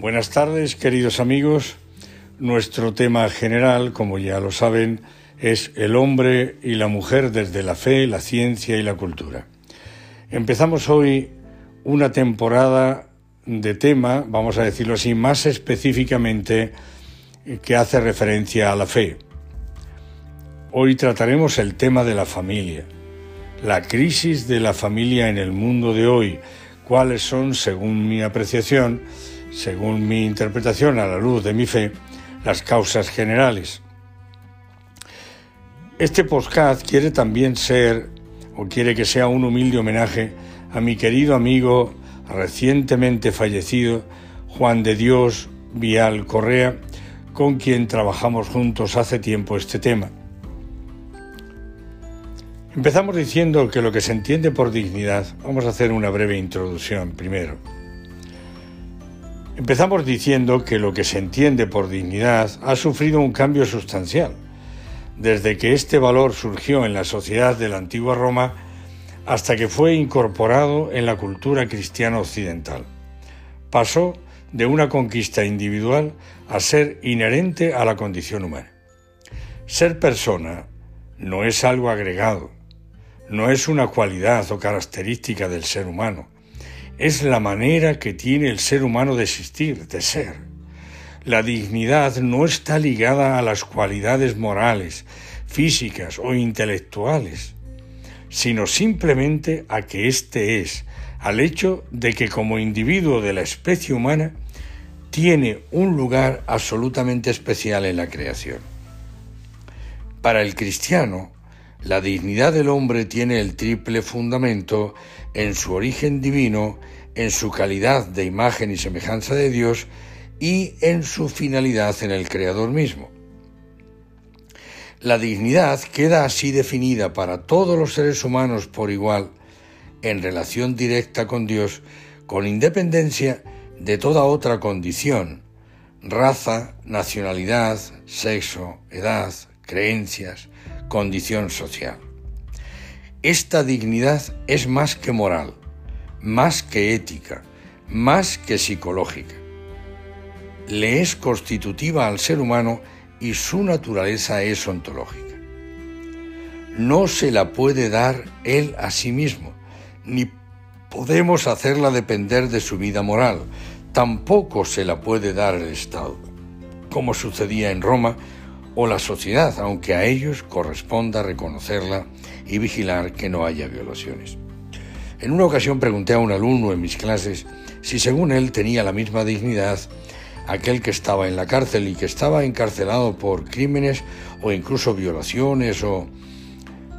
Buenas tardes, queridos amigos. Nuestro tema general, como ya lo saben, es el hombre y la mujer desde la fe, la ciencia y la cultura. Empezamos hoy una temporada de tema, vamos a decirlo así, más específicamente que hace referencia a la fe. Hoy trataremos el tema de la familia, la crisis de la familia en el mundo de hoy, cuáles son, según mi apreciación, según mi interpretación a la luz de mi fe, las causas generales. Este podcast quiere también ser, o quiere que sea un humilde homenaje a mi querido amigo recientemente fallecido, Juan de Dios Vial Correa, con quien trabajamos juntos hace tiempo este tema. Empezamos diciendo que lo que se entiende por dignidad, vamos a hacer una breve introducción primero. Empezamos diciendo que lo que se entiende por dignidad ha sufrido un cambio sustancial. Desde que este valor surgió en la sociedad de la antigua Roma hasta que fue incorporado en la cultura cristiana occidental. Pasó de una conquista individual a ser inherente a la condición humana. Ser persona no es algo agregado, no es una cualidad o característica del ser humano, es la manera que tiene el ser humano de existir, de ser. La dignidad no está ligada a las cualidades morales, físicas o intelectuales, sino simplemente a que éste es, al hecho de que como individuo de la especie humana tiene un lugar absolutamente especial en la creación. Para el cristiano, la dignidad del hombre tiene el triple fundamento en su origen divino, en su calidad de imagen y semejanza de Dios y en su finalidad en el Creador mismo. La dignidad queda así definida para todos los seres humanos por igual, en relación directa con Dios, con independencia de toda otra condición, raza, nacionalidad, sexo, edad, creencias, condición social. Esta dignidad es más que moral, más que ética, más que psicológica. Le es constitutiva al ser humano y su naturaleza es ontológica. No se la puede dar él a sí mismo, ni podemos hacerla depender de su vida moral, tampoco se la puede dar el Estado, como sucedía en Roma o la sociedad, aunque a ellos corresponda reconocerla y vigilar que no haya violaciones. En una ocasión pregunté a un alumno en mis clases si según él tenía la misma dignidad aquel que estaba en la cárcel y que estaba encarcelado por crímenes o incluso violaciones o,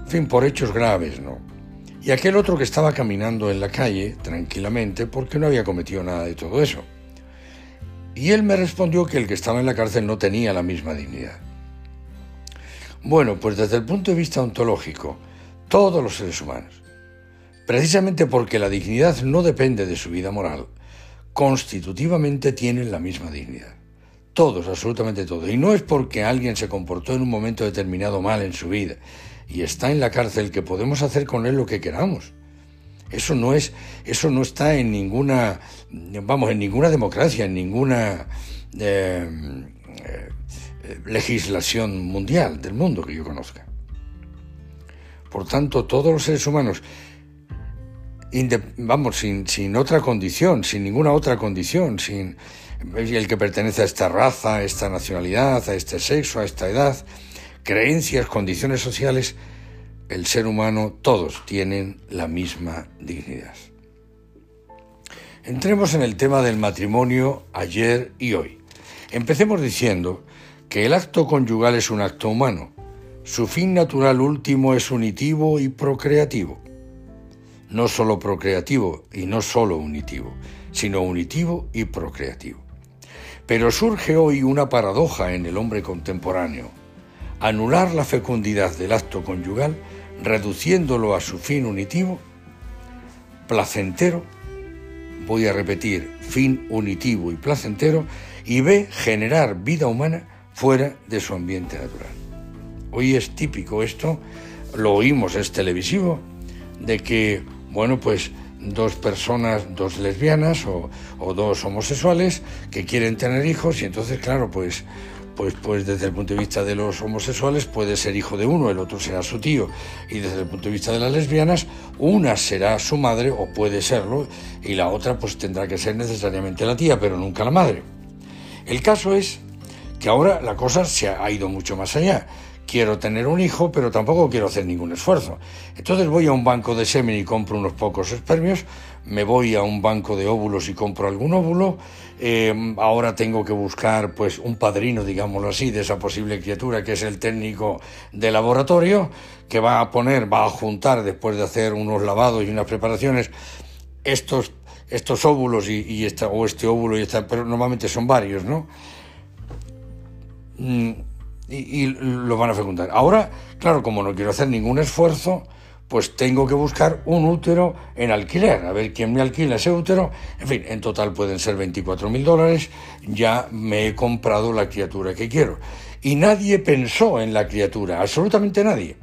en fin, por hechos graves, ¿no? Y aquel otro que estaba caminando en la calle tranquilamente porque no había cometido nada de todo eso. Y él me respondió que el que estaba en la cárcel no tenía la misma dignidad. Bueno, pues desde el punto de vista ontológico, todos los seres humanos, precisamente porque la dignidad no depende de su vida moral, constitutivamente tienen la misma dignidad. Todos, absolutamente todos. Y no es porque alguien se comportó en un momento determinado mal en su vida y está en la cárcel que podemos hacer con él lo que queramos. Eso no es, eso no está en ninguna, vamos, en ninguna democracia, en ninguna eh, eh, legislación mundial del mundo que yo conozca. Por tanto, todos los seres humanos, vamos, sin, sin otra condición, sin ninguna otra condición, sin el que pertenece a esta raza, a esta nacionalidad, a este sexo, a esta edad, creencias, condiciones sociales, el ser humano, todos tienen la misma dignidad. Entremos en el tema del matrimonio ayer y hoy. Empecemos diciendo que el acto conyugal es un acto humano. Su fin natural último es unitivo y procreativo. No solo procreativo y no solo unitivo, sino unitivo y procreativo. Pero surge hoy una paradoja en el hombre contemporáneo. Anular la fecundidad del acto conyugal, reduciéndolo a su fin unitivo, placentero, voy a repetir, fin unitivo y placentero, y B, generar vida humana fuera de su ambiente natural. Hoy es típico esto, lo oímos, es televisivo, de que, bueno, pues dos personas, dos lesbianas o, dos homosexuales que quieren tener hijos y entonces, claro, pues, pues, pues desde el punto de vista de los homosexuales puede ser hijo de uno, el otro será su tío y desde el punto de vista de las lesbianas, una será su madre o puede serlo y la otra pues tendrá que ser necesariamente la tía, pero nunca la madre. El caso es que ahora la cosa se ha ido mucho más allá quiero tener un hijo, pero tampoco quiero hacer ningún esfuerzo. Entonces voy a un banco de semen y compro unos pocos espermios, me voy a un banco de óvulos y compro algún óvulo, eh, ahora tengo que buscar pues un padrino, digámoslo así, de esa posible criatura que es el técnico de laboratorio, que va a poner, va a juntar después de hacer unos lavados y unas preparaciones estos, estos óvulos y, esta, o este óvulo y esta, pero normalmente son varios, ¿no? Mm, y, lo van a fecundar. Ahora, claro, como no quiero hacer ningún esfuerzo, pues tengo que buscar un útero en alquiler, a ver quién me alquila ese útero. En fin, en total pueden ser 24 mil dólares, ya me he comprado la criatura que quiero. Y nadie pensó en la criatura, absolutamente nadie.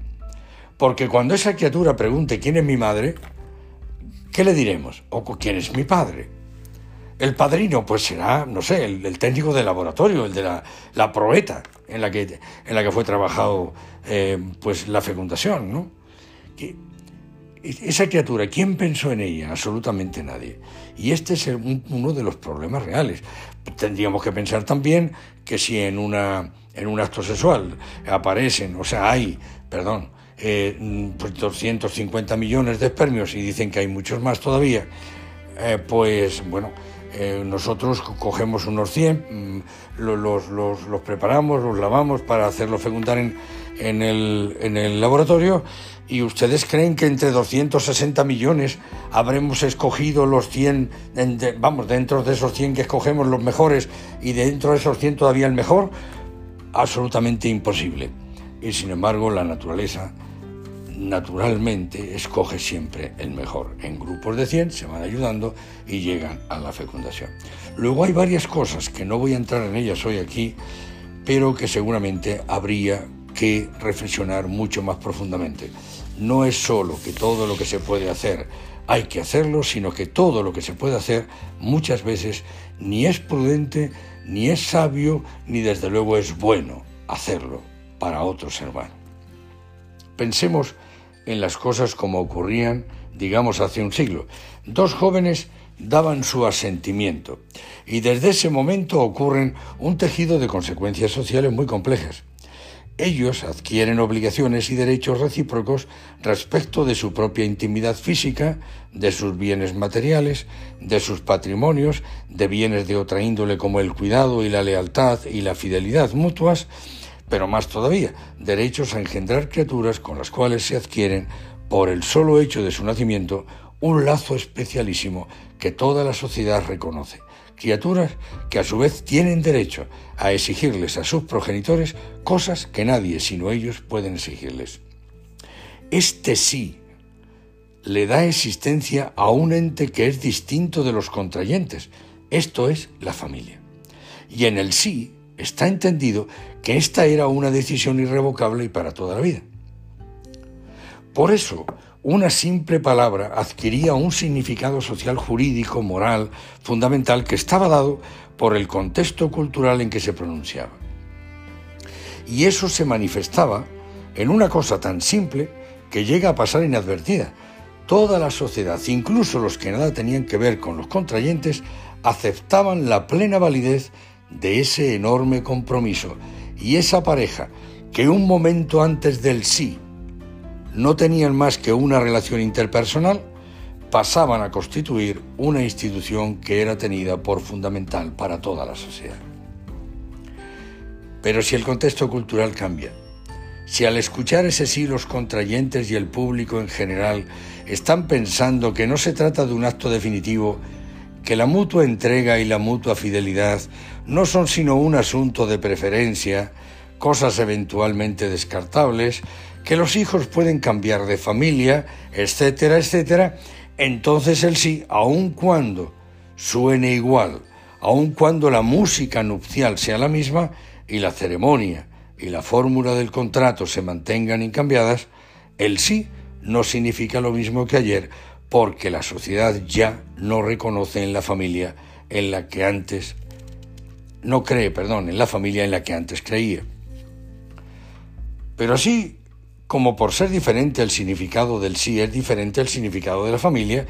Porque cuando esa criatura pregunte quién es mi madre, ¿qué le diremos? O quién es mi padre. El padrino, pues será, no sé, el, técnico de laboratorio, el de la, la proeta en la que, en la que fue trabajado eh, pues la fecundación, ¿no? Que, esa criatura, ¿quién pensó en ella? Absolutamente nadie. Y este es uno de los problemas reales. Tendríamos que pensar también que si en, una, en un acto sexual aparecen, o sea, hay, perdón, eh, pues 250 millones de espermios y dicen que hay muchos más todavía, eh, pues bueno, eh, nosotros cogemos unos 100, mm, los, los, preparamos, los lavamos para hacerlo fecundar en, en, el, en el laboratorio y ustedes creen que entre 260 millones habremos escogido los 100, vamos, dentro de esos 100 que escogemos los mejores y dentro de esos 100 todavía el mejor, absolutamente imposible. Y sin embargo la naturaleza naturalmente escoge siempre el mejor. En grupos de 100 se van ayudando y llegan a la fecundación. Luego hay varias cosas que no voy a entrar en ellas hoy aquí, pero que seguramente habría que reflexionar mucho más profundamente. No es solo que todo lo que se puede hacer hay que hacerlo, sino que todo lo que se puede hacer muchas veces ni es prudente, ni es sabio, ni desde luego es bueno hacerlo para otro ser humano. Pensemos en las cosas como ocurrían, digamos, hace un siglo. Dos jóvenes daban su asentimiento y desde ese momento ocurren un tejido de consecuencias sociales muy complejas. Ellos adquieren obligaciones y derechos recíprocos respecto de su propia intimidad física, de sus bienes materiales, de sus patrimonios, de bienes de otra índole como el cuidado y la lealtad y la fidelidad mutuas, pero más todavía, derechos a engendrar criaturas con las cuales se adquieren, por el solo hecho de su nacimiento, un lazo especialísimo que toda la sociedad reconoce. Criaturas que a su vez tienen derecho a exigirles a sus progenitores cosas que nadie sino ellos pueden exigirles. Este sí le da existencia a un ente que es distinto de los contrayentes, esto es la familia. Y en el sí está entendido que esta era una decisión irrevocable y para toda la vida. Por eso, una simple palabra adquiría un significado social, jurídico, moral, fundamental que estaba dado por el contexto cultural en que se pronunciaba. Y eso se manifestaba en una cosa tan simple que llega a pasar inadvertida. Toda la sociedad, incluso los que nada tenían que ver con los contrayentes, aceptaban la plena validez de ese enorme compromiso y esa pareja que un momento antes del sí no tenían más que una relación interpersonal, pasaban a constituir una institución que era tenida por fundamental para toda la sociedad. Pero si el contexto cultural cambia, si al escuchar ese sí los contrayentes y el público en general están pensando que no se trata de un acto definitivo, que la mutua entrega y la mutua fidelidad no son sino un asunto de preferencia, cosas eventualmente descartables, que los hijos pueden cambiar de familia, etcétera, etcétera, entonces el sí, aun cuando suene igual, aun cuando la música nupcial sea la misma y la ceremonia y la fórmula del contrato se mantengan incambiadas, el sí no significa lo mismo que ayer, porque la sociedad ya no reconoce en la familia en la que antes no cree, perdón, en la familia en la que antes creía. Pero así como por ser diferente el significado del sí es diferente el significado de la familia,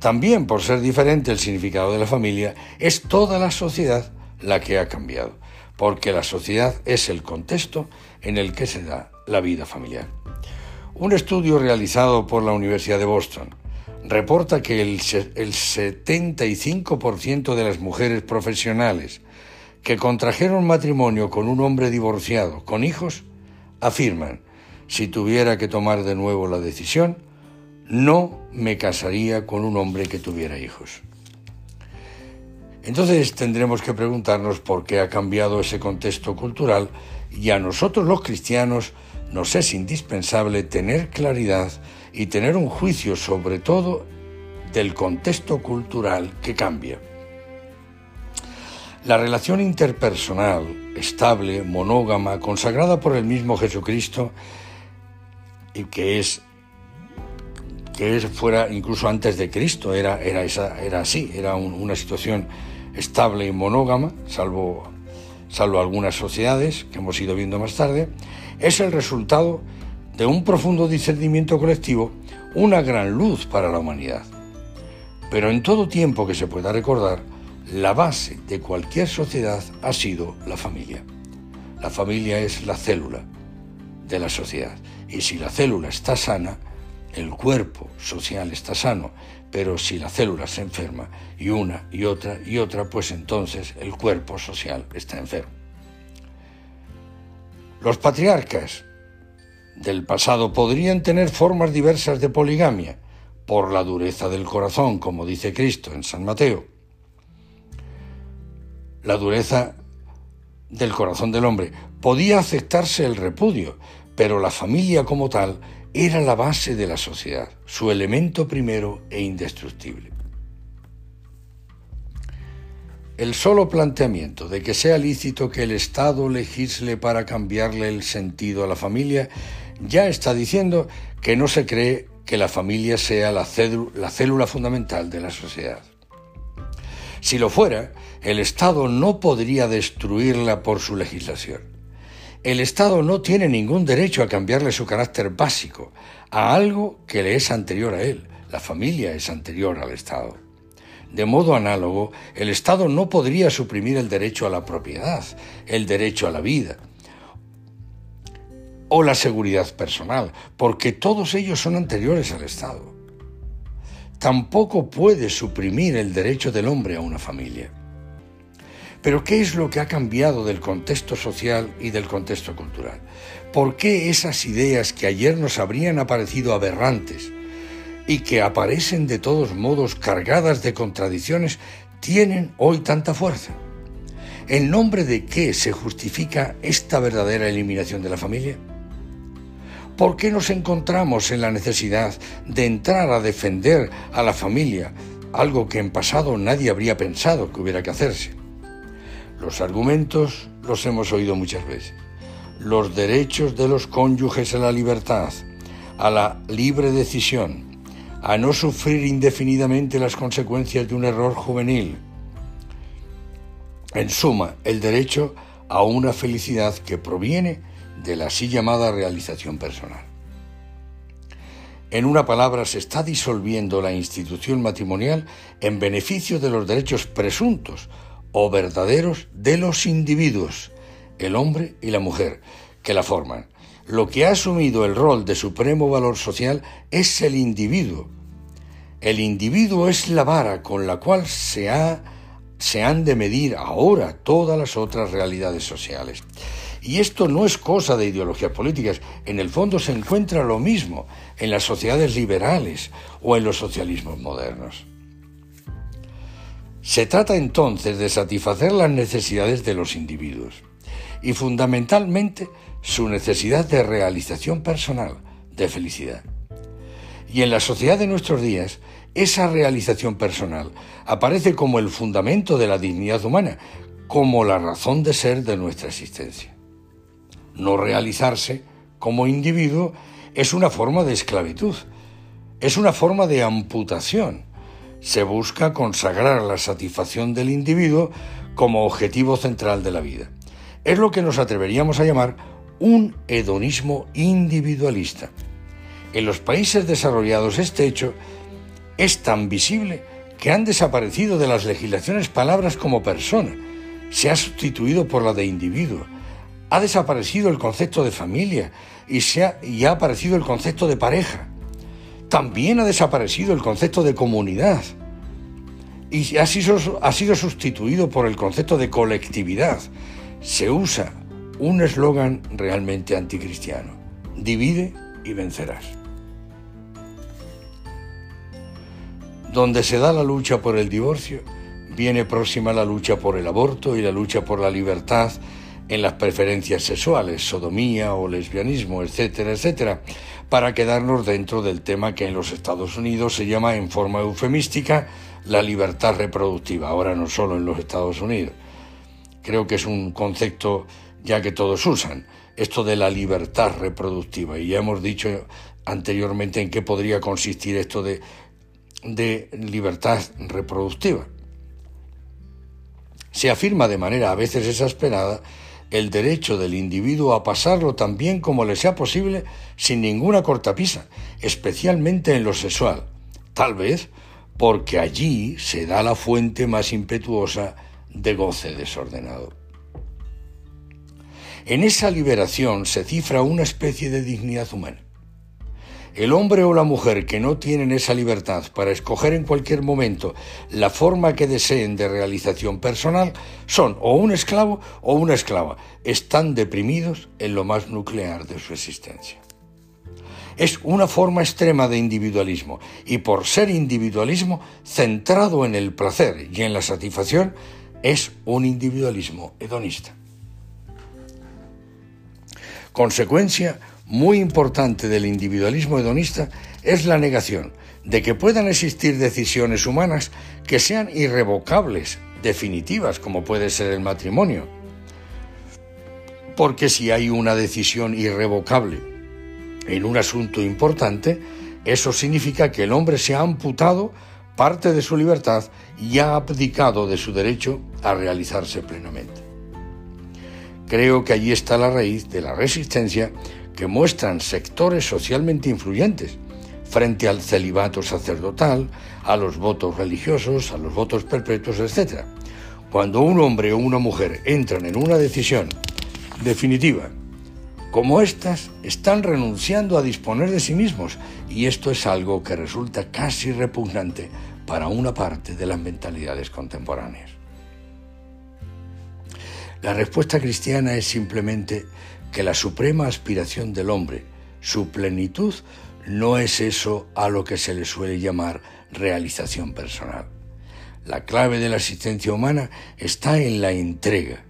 también por ser diferente el significado de la familia, es toda la sociedad la que ha cambiado, porque la sociedad es el contexto en el que se da la vida familiar. Un estudio realizado por la Universidad de Boston reporta que el, el 75% de las mujeres profesionales que contrajeron matrimonio con un hombre divorciado, con hijos, afirman, si tuviera que tomar de nuevo la decisión, no me casaría con un hombre que tuviera hijos. Entonces tendremos que preguntarnos por qué ha cambiado ese contexto cultural y a nosotros los cristianos nos es indispensable tener claridad y tener un juicio sobre todo del contexto cultural que cambia. La relación interpersonal, estable, monógama, consagrada por el mismo Jesucristo, y que es que fuera incluso antes de Cristo, era, era, esa, era así, era una situación estable y monógama, salvo, salvo algunas sociedades que hemos ido viendo más tarde, es el resultado de un profundo discernimiento colectivo, una gran luz para la humanidad. Pero en todo tiempo que se pueda recordar, la base de cualquier sociedad ha sido la familia. La familia es la célula de la sociedad. Y si la célula está sana, el cuerpo social está sano. Pero si la célula se enferma, y una y otra y otra, pues entonces el cuerpo social está enfermo. Los patriarcas del pasado podrían tener formas diversas de poligamia, por la dureza del corazón, como dice Cristo en San Mateo la dureza del corazón del hombre. Podía aceptarse el repudio, pero la familia como tal era la base de la sociedad, su elemento primero e indestructible. El solo planteamiento de que sea lícito que el Estado legisle para cambiarle el sentido a la familia ya está diciendo que no se cree que la familia sea la, la célula fundamental de la sociedad. Si lo fuera, el Estado no podría destruirla por su legislación. El Estado no tiene ningún derecho a cambiarle su carácter básico a algo que le es anterior a él. La familia es anterior al Estado. De modo análogo, el Estado no podría suprimir el derecho a la propiedad, el derecho a la vida o la seguridad personal, porque todos ellos son anteriores al Estado tampoco puede suprimir el derecho del hombre a una familia. Pero ¿qué es lo que ha cambiado del contexto social y del contexto cultural? ¿Por qué esas ideas que ayer nos habrían aparecido aberrantes y que aparecen de todos modos cargadas de contradicciones tienen hoy tanta fuerza? ¿En nombre de qué se justifica esta verdadera eliminación de la familia? ¿Por qué nos encontramos en la necesidad de entrar a defender a la familia, algo que en pasado nadie habría pensado que hubiera que hacerse? Los argumentos los hemos oído muchas veces. Los derechos de los cónyuges a la libertad, a la libre decisión, a no sufrir indefinidamente las consecuencias de un error juvenil. En suma, el derecho a una felicidad que proviene de la así llamada realización personal. En una palabra, se está disolviendo la institución matrimonial en beneficio de los derechos presuntos o verdaderos de los individuos, el hombre y la mujer, que la forman. Lo que ha asumido el rol de supremo valor social es el individuo. El individuo es la vara con la cual se, ha, se han de medir ahora todas las otras realidades sociales. Y esto no es cosa de ideologías políticas, en el fondo se encuentra lo mismo en las sociedades liberales o en los socialismos modernos. Se trata entonces de satisfacer las necesidades de los individuos y fundamentalmente su necesidad de realización personal, de felicidad. Y en la sociedad de nuestros días, esa realización personal aparece como el fundamento de la dignidad humana, como la razón de ser de nuestra existencia no realizarse como individuo es una forma de esclavitud. es una forma de amputación. Se busca consagrar la satisfacción del individuo como objetivo central de la vida. Es lo que nos atreveríamos a llamar un hedonismo individualista. En los países desarrollados este hecho es tan visible que han desaparecido de las legislaciones palabras como persona. Se ha sustituido por la de individuo. Ha desaparecido el concepto de familia y, se ha, y ha aparecido el concepto de pareja. También ha desaparecido el concepto de comunidad y ha sido, ha sido sustituido por el concepto de colectividad. Se usa un eslogan realmente anticristiano. Divide y vencerás. Donde se da la lucha por el divorcio, viene próxima la lucha por el aborto y la lucha por la libertad en las preferencias sexuales, sodomía o lesbianismo, etcétera, etcétera, para quedarnos dentro del tema que en los Estados Unidos se llama en forma eufemística la libertad reproductiva, ahora no solo en los Estados Unidos. Creo que es un concepto ya que todos usan, esto de la libertad reproductiva, y ya hemos dicho anteriormente en qué podría consistir esto de, de libertad reproductiva. Se afirma de manera a veces exasperada el derecho del individuo a pasarlo tan bien como le sea posible sin ninguna cortapisa, especialmente en lo sexual, tal vez porque allí se da la fuente más impetuosa de goce desordenado. En esa liberación se cifra una especie de dignidad humana. El hombre o la mujer que no tienen esa libertad para escoger en cualquier momento la forma que deseen de realización personal son o un esclavo o una esclava. Están deprimidos en lo más nuclear de su existencia. Es una forma extrema de individualismo y por ser individualismo centrado en el placer y en la satisfacción, es un individualismo hedonista. Consecuencia muy importante del individualismo hedonista es la negación de que puedan existir decisiones humanas que sean irrevocables, definitivas, como puede ser el matrimonio. Porque si hay una decisión irrevocable en un asunto importante, eso significa que el hombre se ha amputado parte de su libertad y ha abdicado de su derecho a realizarse plenamente. Creo que allí está la raíz de la resistencia que muestran sectores socialmente influyentes frente al celibato sacerdotal, a los votos religiosos, a los votos perpetuos, etc. Cuando un hombre o una mujer entran en una decisión definitiva, como estas, están renunciando a disponer de sí mismos y esto es algo que resulta casi repugnante para una parte de las mentalidades contemporáneas. La respuesta cristiana es simplemente que la suprema aspiración del hombre, su plenitud, no es eso a lo que se le suele llamar realización personal. La clave de la existencia humana está en la entrega.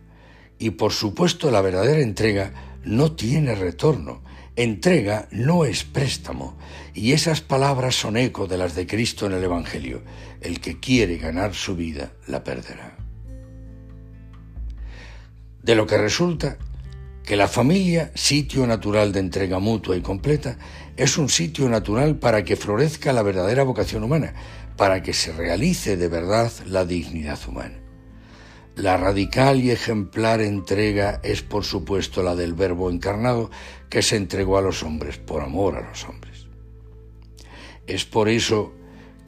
Y por supuesto la verdadera entrega no tiene retorno. Entrega no es préstamo. Y esas palabras son eco de las de Cristo en el Evangelio. El que quiere ganar su vida la perderá. De lo que resulta que la familia, sitio natural de entrega mutua y completa, es un sitio natural para que florezca la verdadera vocación humana, para que se realice de verdad la dignidad humana. La radical y ejemplar entrega es por supuesto la del Verbo encarnado que se entregó a los hombres por amor a los hombres. Es por eso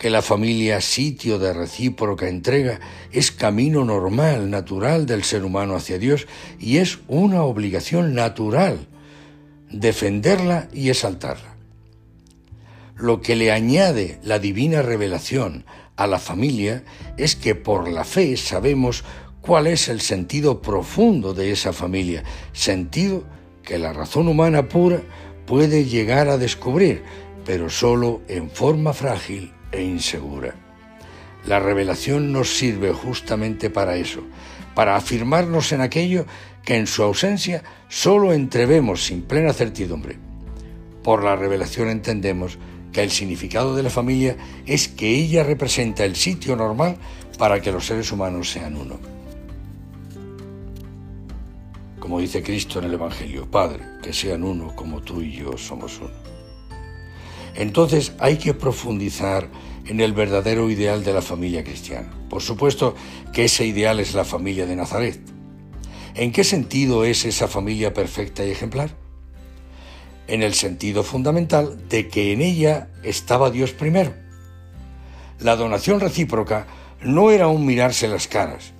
que la familia, sitio de recíproca entrega, es camino normal, natural del ser humano hacia Dios y es una obligación natural defenderla y exaltarla. Lo que le añade la divina revelación a la familia es que por la fe sabemos cuál es el sentido profundo de esa familia, sentido que la razón humana pura puede llegar a descubrir, pero solo en forma frágil e insegura. La revelación nos sirve justamente para eso, para afirmarnos en aquello que en su ausencia solo entrevemos sin plena certidumbre. Por la revelación entendemos que el significado de la familia es que ella representa el sitio normal para que los seres humanos sean uno. Como dice Cristo en el Evangelio, Padre, que sean uno como tú y yo somos uno. Entonces hay que profundizar en el verdadero ideal de la familia cristiana. Por supuesto que ese ideal es la familia de Nazaret. ¿En qué sentido es esa familia perfecta y ejemplar? En el sentido fundamental de que en ella estaba Dios primero. La donación recíproca no era un mirarse las caras,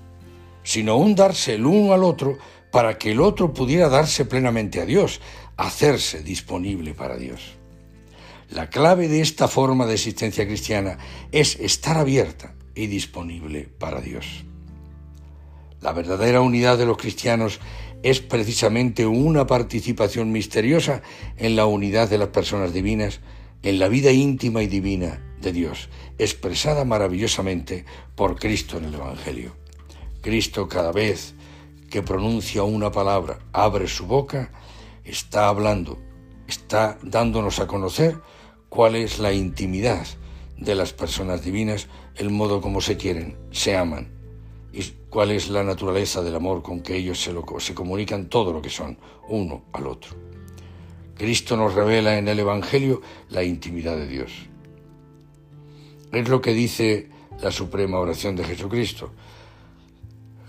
sino un darse el uno al otro para que el otro pudiera darse plenamente a Dios, hacerse disponible para Dios. La clave de esta forma de existencia cristiana es estar abierta y disponible para Dios. La verdadera unidad de los cristianos es precisamente una participación misteriosa en la unidad de las personas divinas, en la vida íntima y divina de Dios, expresada maravillosamente por Cristo en el Evangelio. Cristo cada vez que pronuncia una palabra, abre su boca, está hablando, está dándonos a conocer cuál es la intimidad de las personas divinas, el modo como se quieren, se aman, y cuál es la naturaleza del amor con que ellos se, se comunican todo lo que son, uno al otro. Cristo nos revela en el Evangelio la intimidad de Dios. Es lo que dice la suprema oración de Jesucristo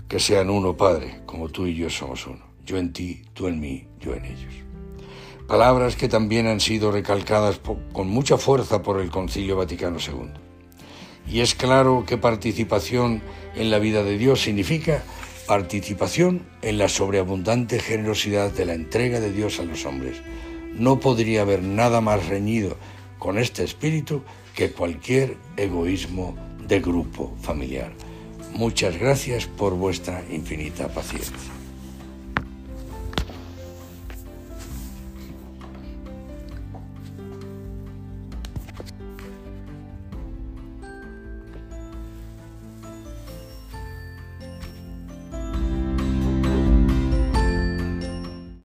que sean uno, Padre, como tú y yo somos uno. Yo en ti, tú en mí, yo en ellos. Palabras que también han sido recalcadas con mucha fuerza por el Concilio Vaticano II. Y es claro que participación en la vida de Dios significa participación en la sobreabundante generosidad de la entrega de Dios a los hombres. No podría haber nada más reñido con este espíritu que cualquier egoísmo de grupo familiar. Muchas gracias por vuestra infinita paciencia.